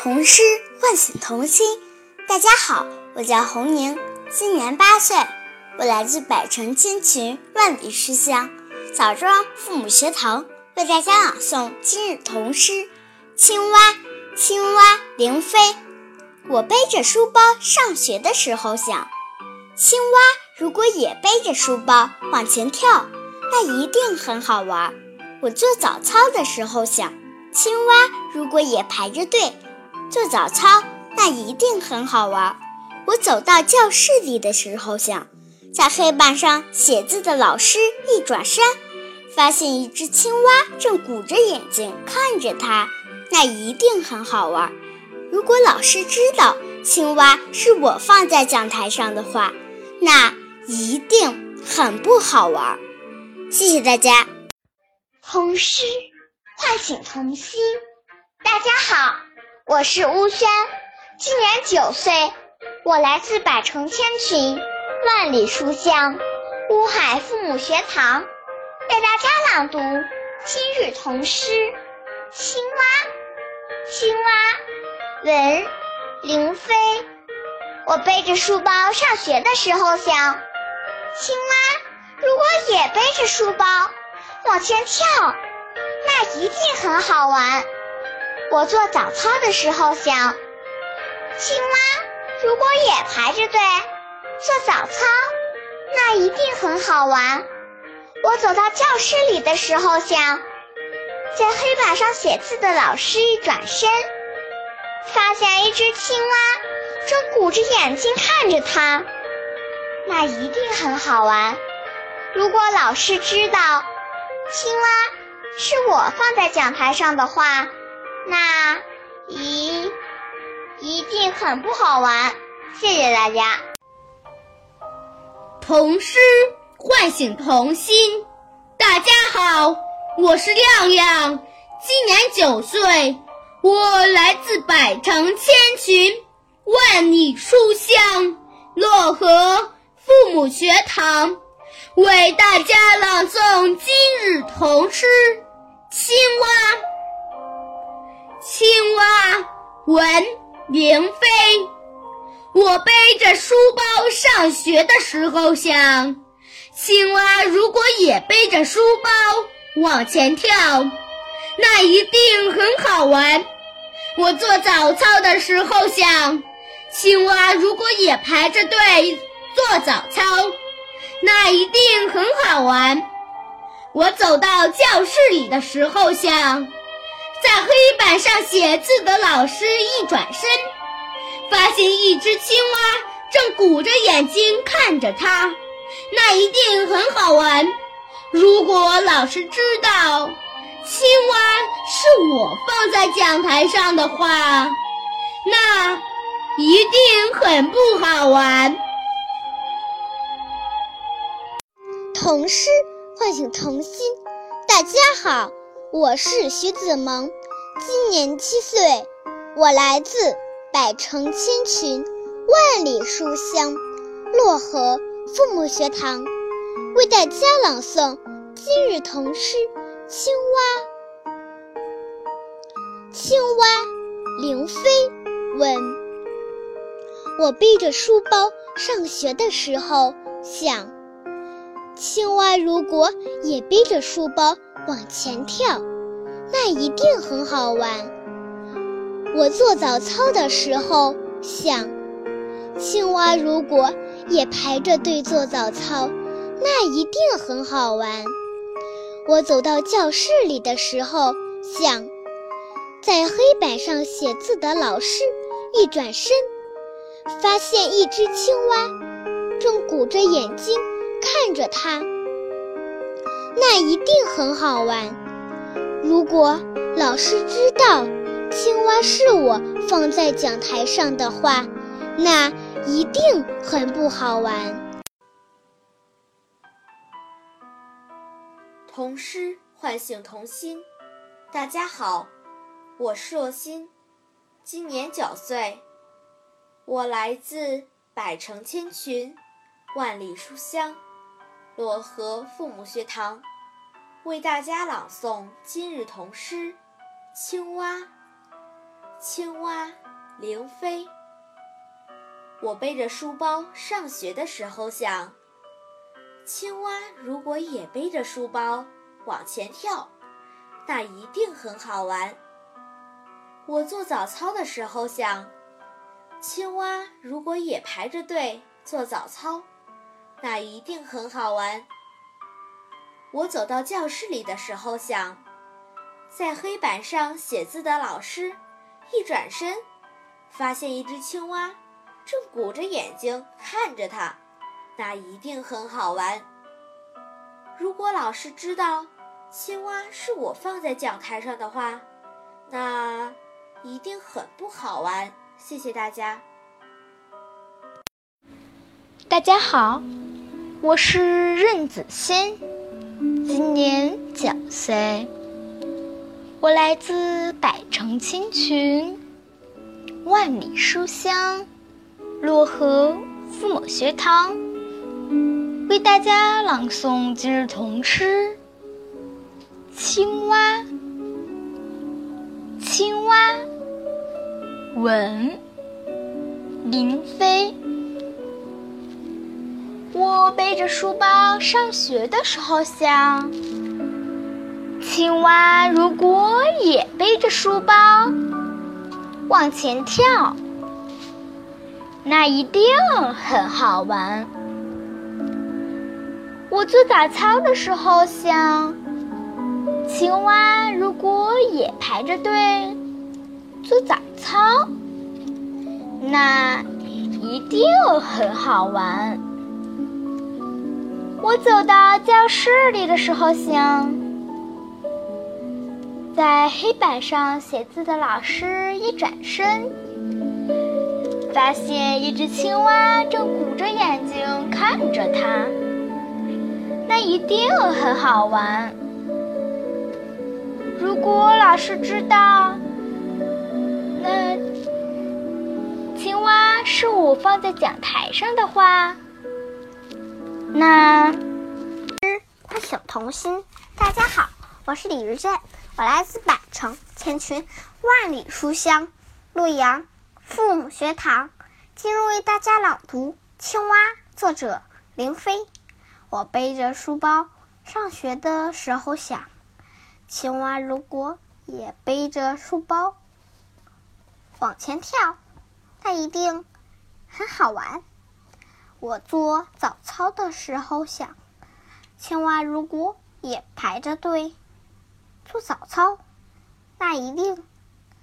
童诗唤醒童心。大家好，我叫洪宁，今年八岁，我来自百城千群万里书香枣庄父母学堂，为大家朗诵今日童诗《青蛙》。青蛙凌飞。我背着书包上学的时候想，青蛙如果也背着书包往前跳，那一定很好玩。我做早操的时候想，青蛙如果也排着队。做早操，那一定很好玩。我走到教室里的时候，想，在黑板上写字的老师一转身，发现一只青蛙正鼓着眼睛看着他，那一定很好玩。如果老师知道青蛙是我放在讲台上的话，那一定很不好玩。谢谢大家。童诗唤醒童心。大家好。我是乌轩，今年九岁，我来自百城千群，万里书香乌海父母学堂，为大家朗读今日童诗《青蛙》。青蛙，文，林飞。我背着书包上学的时候想，青蛙如果也背着书包往前跳，那一定很好玩。我做早操的时候想，青蛙如果也排着队做早操，那一定很好玩。我走到教室里的时候想，在黑板上写字的老师一转身，发现一只青蛙正鼓着眼睛看着他，那一定很好玩。如果老师知道青蛙是我放在讲台上的话，那一一定很不好玩，谢谢大家。童诗唤醒童心，大家好，我是亮亮，今年九岁，我来自百城千群，万里书香漯河父母学堂，为大家朗诵今日童诗《青蛙》。青蛙，文凌飞。我背着书包上学的时候想，青蛙如果也背着书包往前跳，那一定很好玩。我做早操的时候想，青蛙如果也排着队做早操，那一定很好玩。我走到教室里的时候想。在黑板上写字的老师一转身，发现一只青蛙正鼓着眼睛看着他，那一定很好玩。如果老师知道青蛙是我放在讲台上的话，那一定很不好玩。童诗唤醒童心，大家好。我是徐子萌，今年七岁，我来自百城千群，万里书香漯河父母学堂，为大家朗诵今日童诗《青蛙》。青蛙，凌飞问：我背着书包上学的时候想，青蛙如果也背着书包。往前跳，那一定很好玩。我做早操的时候想，青蛙如果也排着队做早操，那一定很好玩。我走到教室里的时候想，在黑板上写字的老师一转身，发现一只青蛙正鼓着眼睛看着它。那一定很好玩。如果老师知道青蛙是我放在讲台上的话，那一定很不好玩。童诗唤醒童心。大家好，我是若欣，今年九岁，我来自百城千群，万里书香。漯河父母学堂为大家朗诵今日童诗《青蛙》。青蛙林飞。我背着书包上学的时候想，青蛙如果也背着书包往前跳，那一定很好玩。我做早操的时候想，青蛙如果也排着队做早操，那一定很好玩。我走到教室里的时候想，在黑板上写字的老师一转身，发现一只青蛙正鼓着眼睛看着他，那一定很好玩。如果老师知道青蛙是我放在讲台上的话，那一定很不好玩。谢谢大家。大家好，我是任子欣。今年九岁，我来自百城千群、万里书香漯河父母学堂，为大家朗诵今日童诗《青蛙》。青蛙，文，林飞。我背着书包上学的时候想，青蛙如果也背着书包往前跳，那一定很好玩。我做早操的时候想，青蛙如果也排着队做早操，那一定很好玩。我走到教室里的时候，想，在黑板上写字的老师一转身，发现一只青蛙正鼓着眼睛看着他，那一定很好玩。如果老师知道，那青蛙是我放在讲台上的话。那，唤醒童心。大家好，我是李玉振，我来自百城千群万里书香洛阳父母学堂，今日为大家朗读《青蛙》，作者林飞。我背着书包上学的时候想，青蛙如果也背着书包往前跳，那一定很好玩。我做早操的时候想，青蛙如果也排着队做早操，那一定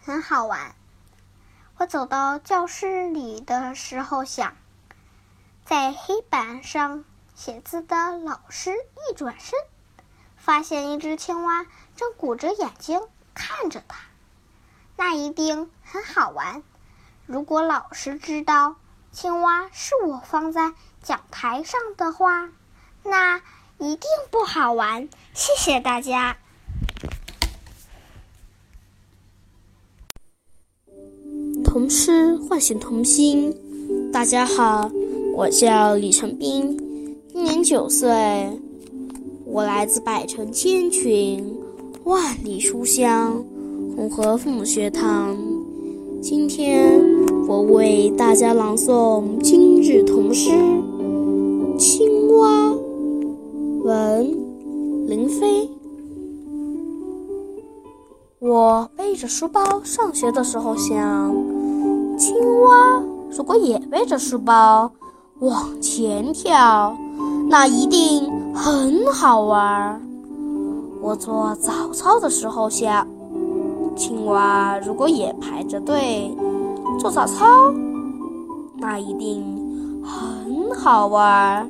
很好玩。我走到教室里的时候想，在黑板上写字的老师一转身，发现一只青蛙正鼓着眼睛看着他，那一定很好玩。如果老师知道。青蛙是我放在讲台上的话，那一定不好玩。谢谢大家。童诗唤醒童心。大家好，我叫李成斌，今年九岁，我来自百城千群，万里书香红河父母学堂。今天。我为大家朗诵今日童诗《青蛙》，文林飞。我背着书包上学的时候想，青蛙如果也背着书包往前跳，那一定很好玩。我做早操的时候想，青蛙如果也排着队。做早操，那一定很好玩。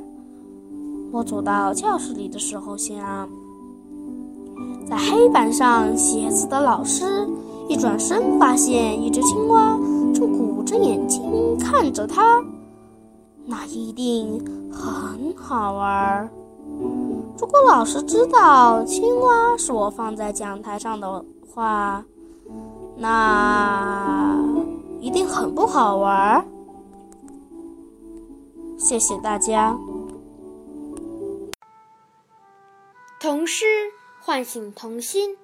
我走到教室里的时候，想，在黑板上写字的老师一转身，发现一只青蛙正鼓着眼睛看着他，那一定很好玩。如果老师知道青蛙是我放在讲台上的话，那……一定很不好玩。谢谢大家。童诗唤醒童心。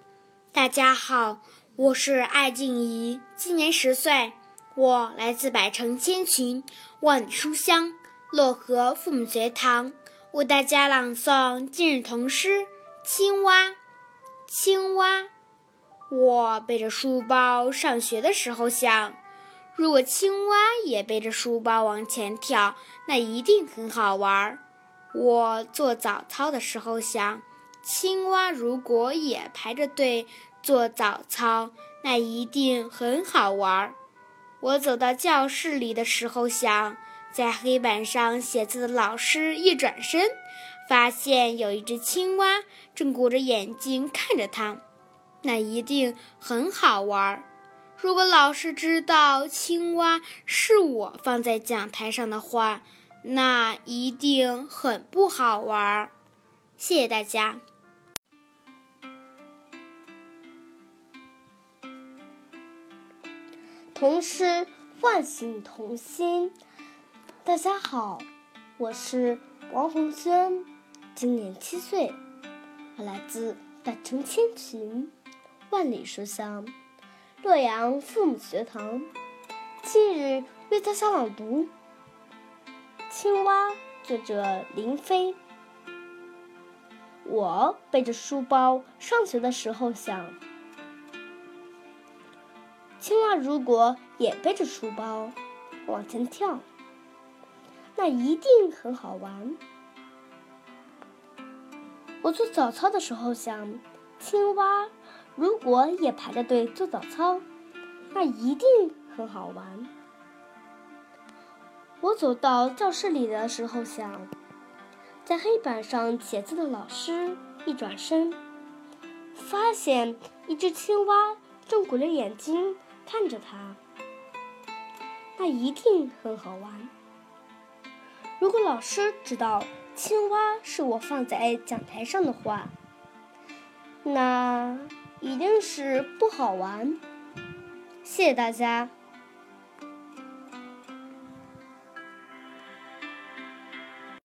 大家好，我是艾静怡，今年十岁，我来自百城千群，万里书香漯河父母学堂，为大家朗诵今日童诗《青蛙》。青蛙，我背着书包上学的时候想，如果青蛙也背着书包往前跳，那一定很好玩儿。我做早操的时候想，青蛙如果也排着队。做早操，那一定很好玩儿。我走到教室里的时候，想在黑板上写字的老师一转身，发现有一只青蛙正鼓着眼睛看着他，那一定很好玩儿。如果老师知道青蛙是我放在讲台上的话，那一定很不好玩。谢谢大家。童诗唤醒童心。大家好，我是王红轩，今年七岁，我来自百城千群，万里书香洛阳父母学堂。今日为大家朗读《青蛙》，作者林飞。我背着书包上学的时候想。青蛙如果也背着书包往前跳，那一定很好玩。我做早操的时候想，青蛙如果也排着队做早操，那一定很好玩。我走到教室里的时候想，在黑板上写字的老师一转身，发现一只青蛙正鼓着眼睛。看着他，那一定很好玩。如果老师知道青蛙是我放在讲台上的话，那一定是不好玩。谢谢大家。